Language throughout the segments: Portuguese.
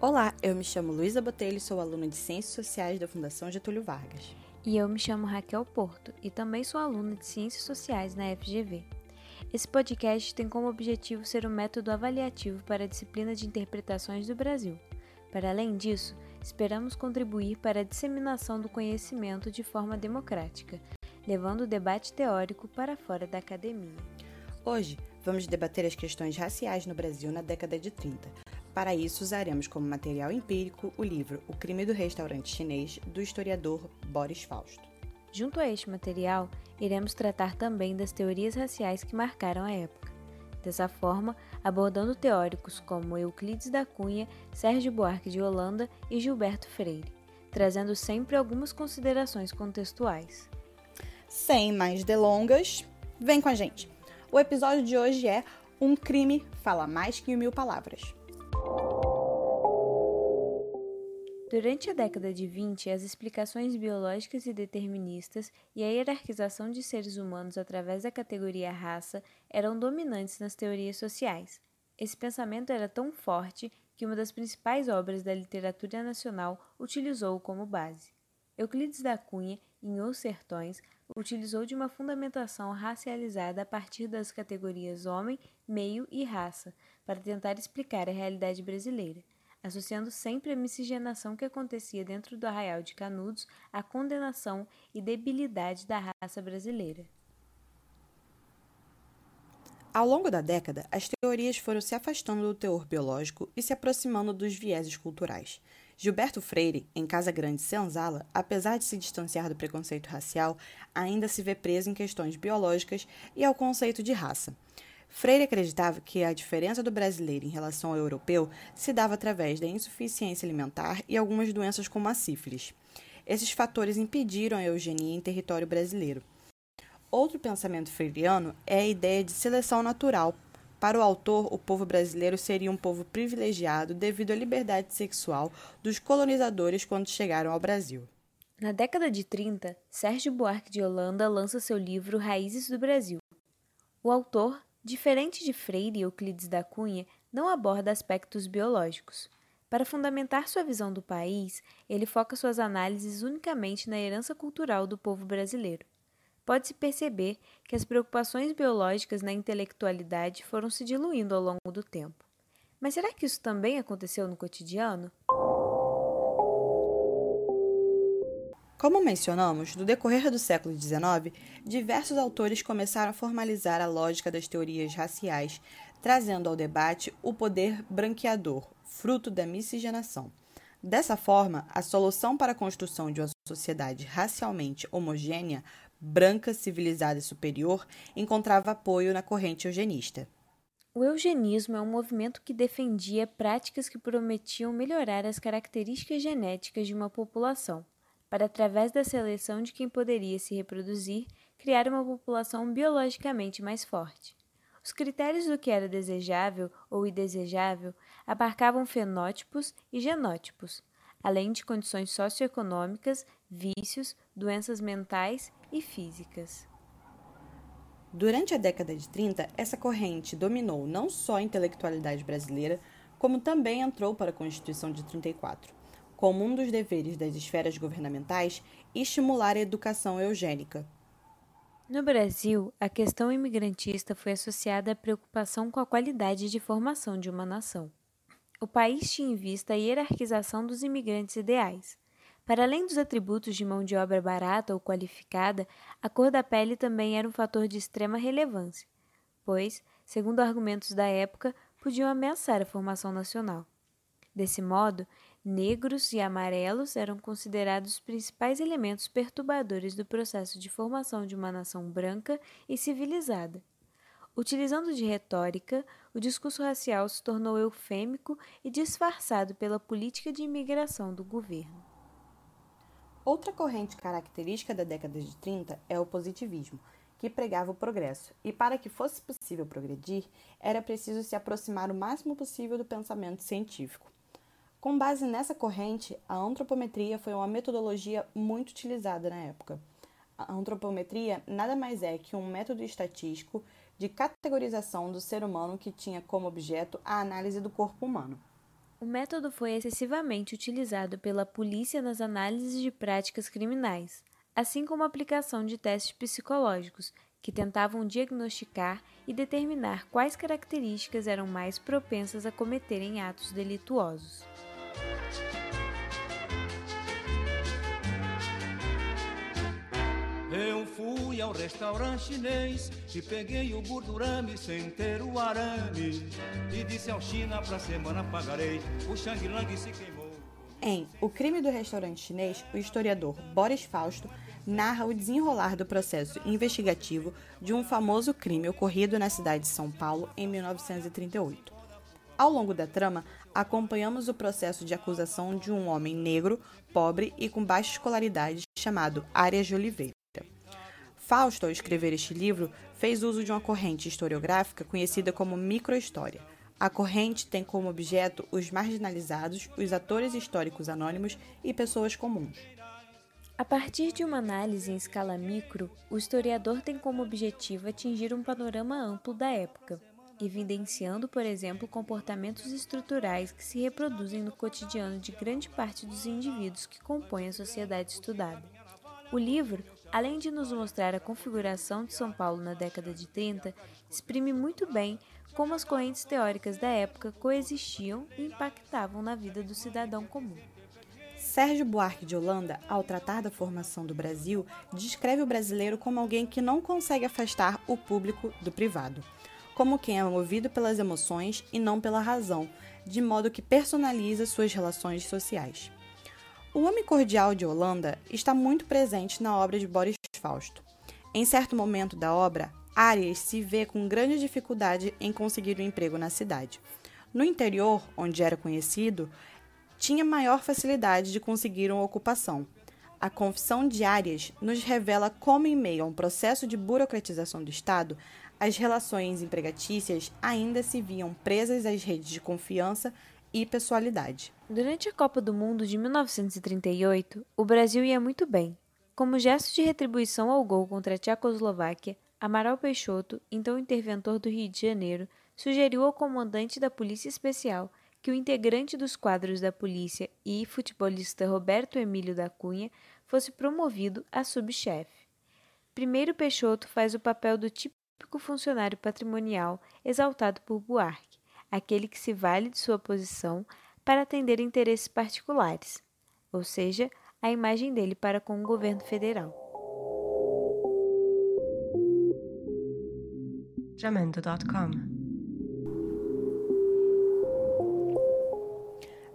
Olá, eu me chamo Luísa Botelho e sou aluna de Ciências Sociais da Fundação Getúlio Vargas. E eu me chamo Raquel Porto e também sou aluna de Ciências Sociais na FGV. Esse podcast tem como objetivo ser um método avaliativo para a disciplina de interpretações do Brasil. Para além disso, esperamos contribuir para a disseminação do conhecimento de forma democrática, levando o debate teórico para fora da academia. Hoje, vamos debater as questões raciais no Brasil na década de 30. Para isso, usaremos como material empírico o livro O Crime do Restaurante Chinês, do historiador Boris Fausto. Junto a este material, iremos tratar também das teorias raciais que marcaram a época. Dessa forma, abordando teóricos como Euclides da Cunha, Sérgio Buarque de Holanda e Gilberto Freire, trazendo sempre algumas considerações contextuais. Sem mais delongas, vem com a gente! O episódio de hoje é Um crime fala mais que mil palavras. Durante a década de 20, as explicações biológicas e deterministas e a hierarquização de seres humanos através da categoria raça eram dominantes nas teorias sociais. Esse pensamento era tão forte que uma das principais obras da literatura nacional utilizou-o como base. Euclides da Cunha, em Os Sertões, utilizou de uma fundamentação racializada a partir das categorias homem, meio e raça, para tentar explicar a realidade brasileira associando sempre a miscigenação que acontecia dentro do arraial de Canudos à condenação e debilidade da raça brasileira. Ao longo da década, as teorias foram se afastando do teor biológico e se aproximando dos vieses culturais. Gilberto Freire, em Casa Grande Senzala, apesar de se distanciar do preconceito racial, ainda se vê preso em questões biológicas e ao conceito de raça. Freire acreditava que a diferença do brasileiro em relação ao europeu se dava através da insuficiência alimentar e algumas doenças como a sífilis. Esses fatores impediram a eugenia em território brasileiro. Outro pensamento freiriano é a ideia de seleção natural. Para o autor, o povo brasileiro seria um povo privilegiado devido à liberdade sexual dos colonizadores quando chegaram ao Brasil. Na década de 30, Sérgio Buarque de Holanda lança seu livro Raízes do Brasil. O autor Diferente de Freire e Euclides da Cunha, não aborda aspectos biológicos. Para fundamentar sua visão do país, ele foca suas análises unicamente na herança cultural do povo brasileiro. Pode-se perceber que as preocupações biológicas na intelectualidade foram se diluindo ao longo do tempo. Mas será que isso também aconteceu no cotidiano? Como mencionamos, no decorrer do século XIX, diversos autores começaram a formalizar a lógica das teorias raciais, trazendo ao debate o poder branqueador, fruto da miscigenação. Dessa forma, a solução para a construção de uma sociedade racialmente homogênea, branca, civilizada e superior, encontrava apoio na corrente eugenista. O eugenismo é um movimento que defendia práticas que prometiam melhorar as características genéticas de uma população para, através da seleção de quem poderia se reproduzir, criar uma população biologicamente mais forte. Os critérios do que era desejável ou indesejável abarcavam fenótipos e genótipos, além de condições socioeconômicas, vícios, doenças mentais e físicas. Durante a década de 30, essa corrente dominou não só a intelectualidade brasileira, como também entrou para a Constituição de 34 como um dos deveres das esferas governamentais, estimular a educação eugênica. No Brasil, a questão imigrantista foi associada à preocupação com a qualidade de formação de uma nação. O país tinha em vista a hierarquização dos imigrantes ideais. Para além dos atributos de mão de obra barata ou qualificada, a cor da pele também era um fator de extrema relevância, pois, segundo argumentos da época, podiam ameaçar a formação nacional. Desse modo, negros e amarelos eram considerados os principais elementos perturbadores do processo de formação de uma nação branca e civilizada. Utilizando de retórica, o discurso racial se tornou eufêmico e disfarçado pela política de imigração do governo. Outra corrente característica da década de 30 é o positivismo, que pregava o progresso, e para que fosse possível progredir, era preciso se aproximar o máximo possível do pensamento científico. Com base nessa corrente, a antropometria foi uma metodologia muito utilizada na época. A antropometria nada mais é que um método estatístico de categorização do ser humano que tinha como objeto a análise do corpo humano. O método foi excessivamente utilizado pela polícia nas análises de práticas criminais, assim como a aplicação de testes psicológicos que tentavam diagnosticar e determinar quais características eram mais propensas a cometerem atos delituosos. Fui ao restaurante chinês e peguei o gordurame sem ter o arame. E disse ao China pra semana pagarei, o Xang Lang se queimou. Em O Crime do Restaurante Chinês, o historiador Boris Fausto narra o desenrolar do processo investigativo de um famoso crime ocorrido na cidade de São Paulo em 1938. Ao longo da trama, acompanhamos o processo de acusação de um homem negro, pobre e com baixa escolaridade chamado Arias de Oliveira. Fausto, ao escrever este livro, fez uso de uma corrente historiográfica conhecida como microhistória. A corrente tem como objeto os marginalizados, os atores históricos anônimos e pessoas comuns. A partir de uma análise em escala micro, o historiador tem como objetivo atingir um panorama amplo da época, evidenciando, por exemplo, comportamentos estruturais que se reproduzem no cotidiano de grande parte dos indivíduos que compõem a sociedade estudada. O livro além de nos mostrar a configuração de São Paulo na década de 30, exprime muito bem como as correntes teóricas da época coexistiam e impactavam na vida do cidadão comum. Sérgio Buarque de Holanda, ao tratar da formação do Brasil, descreve o brasileiro como alguém que não consegue afastar o público do privado, como quem é movido pelas emoções e não pela razão, de modo que personaliza suas relações sociais. O homem cordial de Holanda está muito presente na obra de Boris Fausto. Em certo momento da obra, Arias se vê com grande dificuldade em conseguir um emprego na cidade. No interior, onde era conhecido, tinha maior facilidade de conseguir uma ocupação. A confissão de Arias nos revela como, em meio a um processo de burocratização do Estado, as relações empregatícias ainda se viam presas às redes de confiança e pessoalidade. Durante a Copa do Mundo de 1938, o Brasil ia muito bem. Como gesto de retribuição ao gol contra a Tchecoslováquia, Amaral Peixoto, então interventor do Rio de Janeiro, sugeriu ao comandante da Polícia Especial que o integrante dos quadros da polícia e futebolista Roberto Emílio da Cunha fosse promovido a subchefe. Primeiro Peixoto faz o papel do típico funcionário patrimonial exaltado por Buarque aquele que se vale de sua posição para atender interesses particulares, ou seja, a imagem dele para com o governo federal. Jamendo.com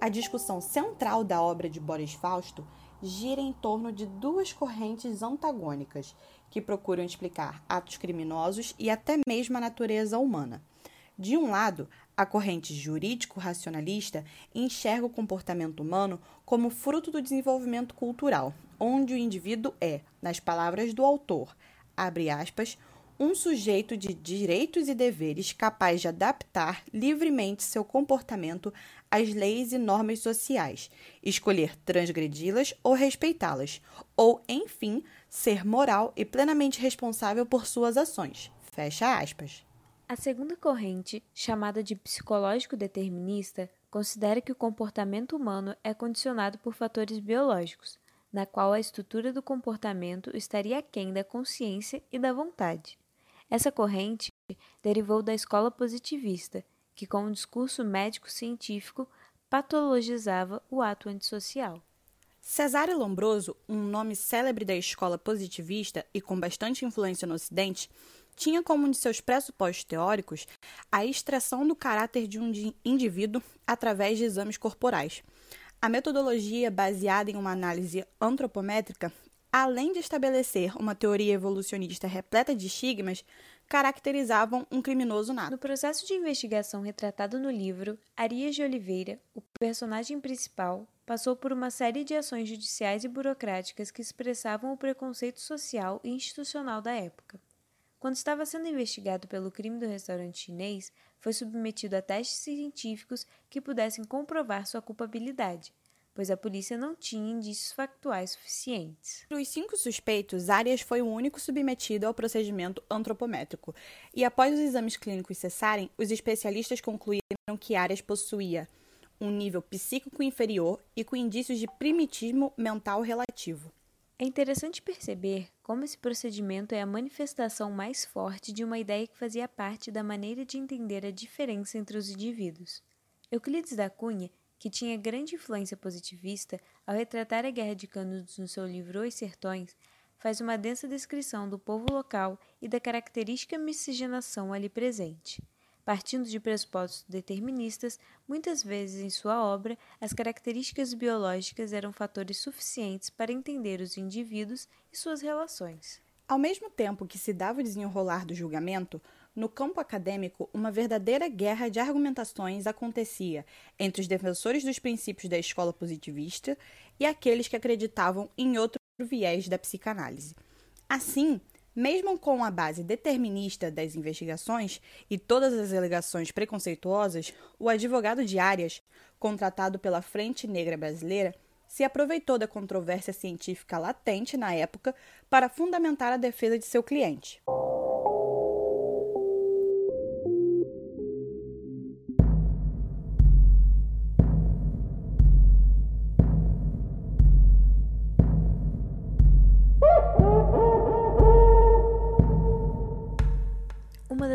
A discussão central da obra de Boris Fausto gira em torno de duas correntes antagônicas que procuram explicar atos criminosos e até mesmo a natureza humana. De um lado, a corrente jurídico-racionalista enxerga o comportamento humano como fruto do desenvolvimento cultural, onde o indivíduo é, nas palavras do autor, abre aspas, um sujeito de direitos e deveres capaz de adaptar livremente seu comportamento às leis e normas sociais, escolher transgredi-las ou respeitá-las, ou, enfim, ser moral e plenamente responsável por suas ações. Fecha aspas. A segunda corrente, chamada de psicológico determinista, considera que o comportamento humano é condicionado por fatores biológicos, na qual a estrutura do comportamento estaria aquém da consciência e da vontade. Essa corrente derivou da escola positivista, que, com um discurso médico-científico, patologizava o ato antissocial. Cesare Lombroso, um nome célebre da escola positivista e com bastante influência no Ocidente, tinha como um de seus pressupostos teóricos a extração do caráter de um indivíduo através de exames corporais. A metodologia, baseada em uma análise antropométrica, além de estabelecer uma teoria evolucionista repleta de estigmas, caracterizavam um criminoso nato. No processo de investigação retratado no livro, Arias de Oliveira, o personagem principal, passou por uma série de ações judiciais e burocráticas que expressavam o preconceito social e institucional da época. Quando estava sendo investigado pelo crime do restaurante chinês, foi submetido a testes científicos que pudessem comprovar sua culpabilidade. pois a polícia não tinha indícios factuais suficientes. Entre os cinco suspeitos, Arias foi o único submetido ao procedimento antropométrico, e após os exames clínicos cessarem, os especialistas concluíram que Arias possuía um nível psíquico inferior e com indícios de primitismo mental relativo. É interessante perceber como esse procedimento é a manifestação mais forte de uma ideia que fazia parte da maneira de entender a diferença entre os indivíduos. Euclides da Cunha, que tinha grande influência positivista, ao retratar a Guerra de Canudos no seu livro Os Sertões, faz uma densa descrição do povo local e da característica miscigenação ali presente. Partindo de pressupostos deterministas, muitas vezes em sua obra, as características biológicas eram fatores suficientes para entender os indivíduos e suas relações. Ao mesmo tempo que se dava o desenrolar do julgamento, no campo acadêmico, uma verdadeira guerra de argumentações acontecia entre os defensores dos princípios da escola positivista e aqueles que acreditavam em outro viés da psicanálise. Assim, mesmo com a base determinista das investigações e todas as alegações preconceituosas, o advogado de Arias, contratado pela Frente Negra Brasileira, se aproveitou da controvérsia científica latente na época para fundamentar a defesa de seu cliente.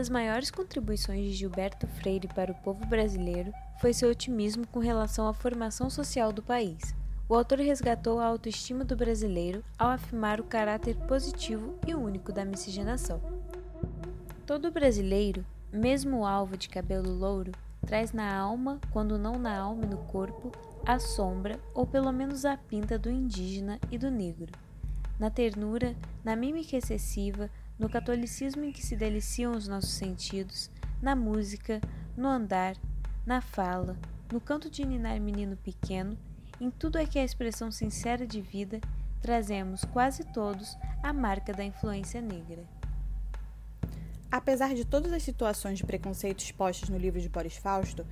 Das maiores contribuições de Gilberto Freire para o povo brasileiro foi seu otimismo com relação à formação social do país. O autor resgatou a autoestima do brasileiro ao afirmar o caráter positivo e único da miscigenação. Todo brasileiro, mesmo alvo de cabelo louro, traz na alma, quando não na alma e no corpo, a sombra ou pelo menos a pinta do indígena e do negro. Na ternura, na mímica excessiva, no catolicismo em que se deliciam os nossos sentidos, na música, no andar, na fala, no canto de ninar menino pequeno, em tudo é que a expressão sincera de vida, trazemos quase todos a marca da influência negra. Apesar de todas as situações de preconceito expostas no livro de Boris Fausto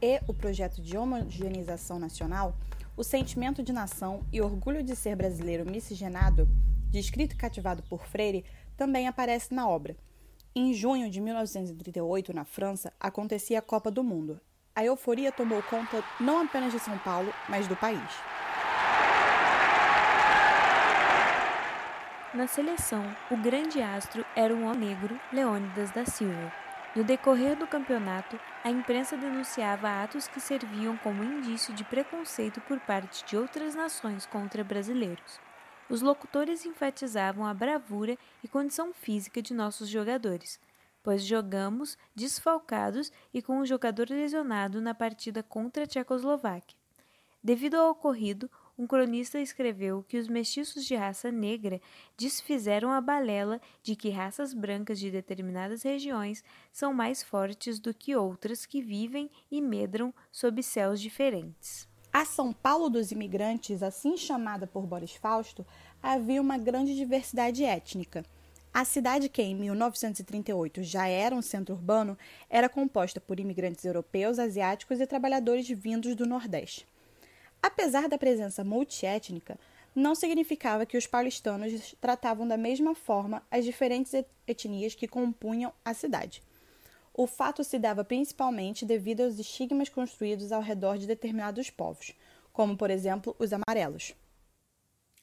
e o projeto de homogeneização nacional, o sentimento de nação e orgulho de ser brasileiro miscigenado, descrito e cativado por Freire, também aparece na obra. Em junho de 1938, na França, acontecia a Copa do Mundo. A euforia tomou conta não apenas de São Paulo, mas do país. Na seleção, o grande astro era o homem negro Leônidas da Silva. No decorrer do campeonato, a imprensa denunciava atos que serviam como indício de preconceito por parte de outras nações contra brasileiros os locutores enfatizavam a bravura e condição física de nossos jogadores, pois jogamos desfalcados e com um jogador lesionado na partida contra a Tchecoslováquia. Devido ao ocorrido, um cronista escreveu que os mestiços de raça negra desfizeram a balela de que raças brancas de determinadas regiões são mais fortes do que outras que vivem e medram sob céus diferentes. A São Paulo dos imigrantes, assim chamada por Boris Fausto, havia uma grande diversidade étnica. A cidade, que em 1938 já era um centro urbano, era composta por imigrantes europeus, asiáticos e trabalhadores vindos do Nordeste. Apesar da presença multiétnica, não significava que os paulistanos tratavam da mesma forma as diferentes etnias que compunham a cidade. O fato se dava principalmente devido aos estigmas construídos ao redor de determinados povos, como, por exemplo, os amarelos.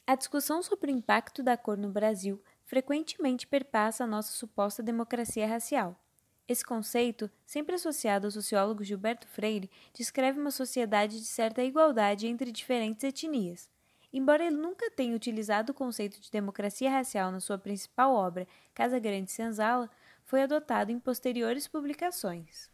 A discussão sobre o impacto da cor no Brasil frequentemente perpassa a nossa suposta democracia racial. Esse conceito, sempre associado ao sociólogo Gilberto Freire, descreve uma sociedade de certa igualdade entre diferentes etnias. Embora ele nunca tenha utilizado o conceito de democracia racial na sua principal obra, Casa Grande Senzala, foi adotado em posteriores publicações.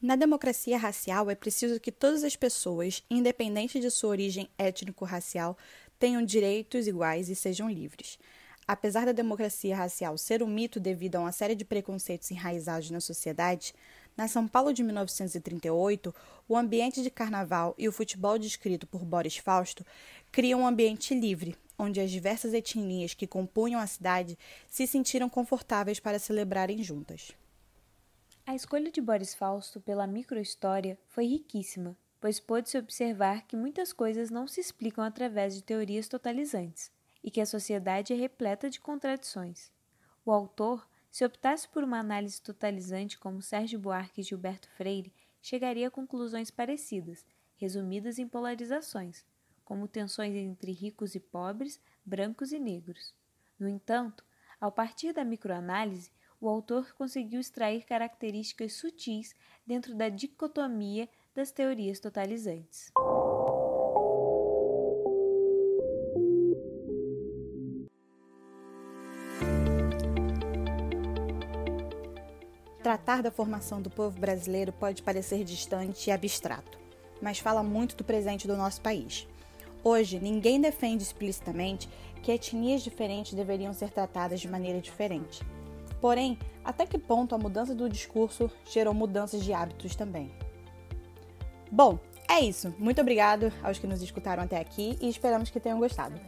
Na democracia racial, é preciso que todas as pessoas, independente de sua origem étnico-racial, tenham direitos iguais e sejam livres. Apesar da democracia racial ser um mito devido a uma série de preconceitos enraizados na sociedade, na São Paulo de 1938, o ambiente de carnaval e o futebol descrito por Boris Fausto criam um ambiente livre, onde as diversas etnias que compunham a cidade se sentiram confortáveis para celebrarem juntas. A escolha de Boris Fausto pela microhistória foi riquíssima, pois pôde-se observar que muitas coisas não se explicam através de teorias totalizantes e que a sociedade é repleta de contradições. O autor, se optasse por uma análise totalizante como Sérgio Buarque e Gilberto Freire, chegaria a conclusões parecidas, resumidas em polarizações, como tensões entre ricos e pobres, brancos e negros. No entanto, ao partir da microanálise, o autor conseguiu extrair características sutis dentro da dicotomia das teorias totalizantes. Tratar da formação do povo brasileiro pode parecer distante e abstrato, mas fala muito do presente do nosso país. Hoje, ninguém defende explicitamente que etnias diferentes deveriam ser tratadas de maneira diferente. Porém, até que ponto a mudança do discurso gerou mudanças de hábitos também? Bom, é isso. Muito obrigado aos que nos escutaram até aqui e esperamos que tenham gostado.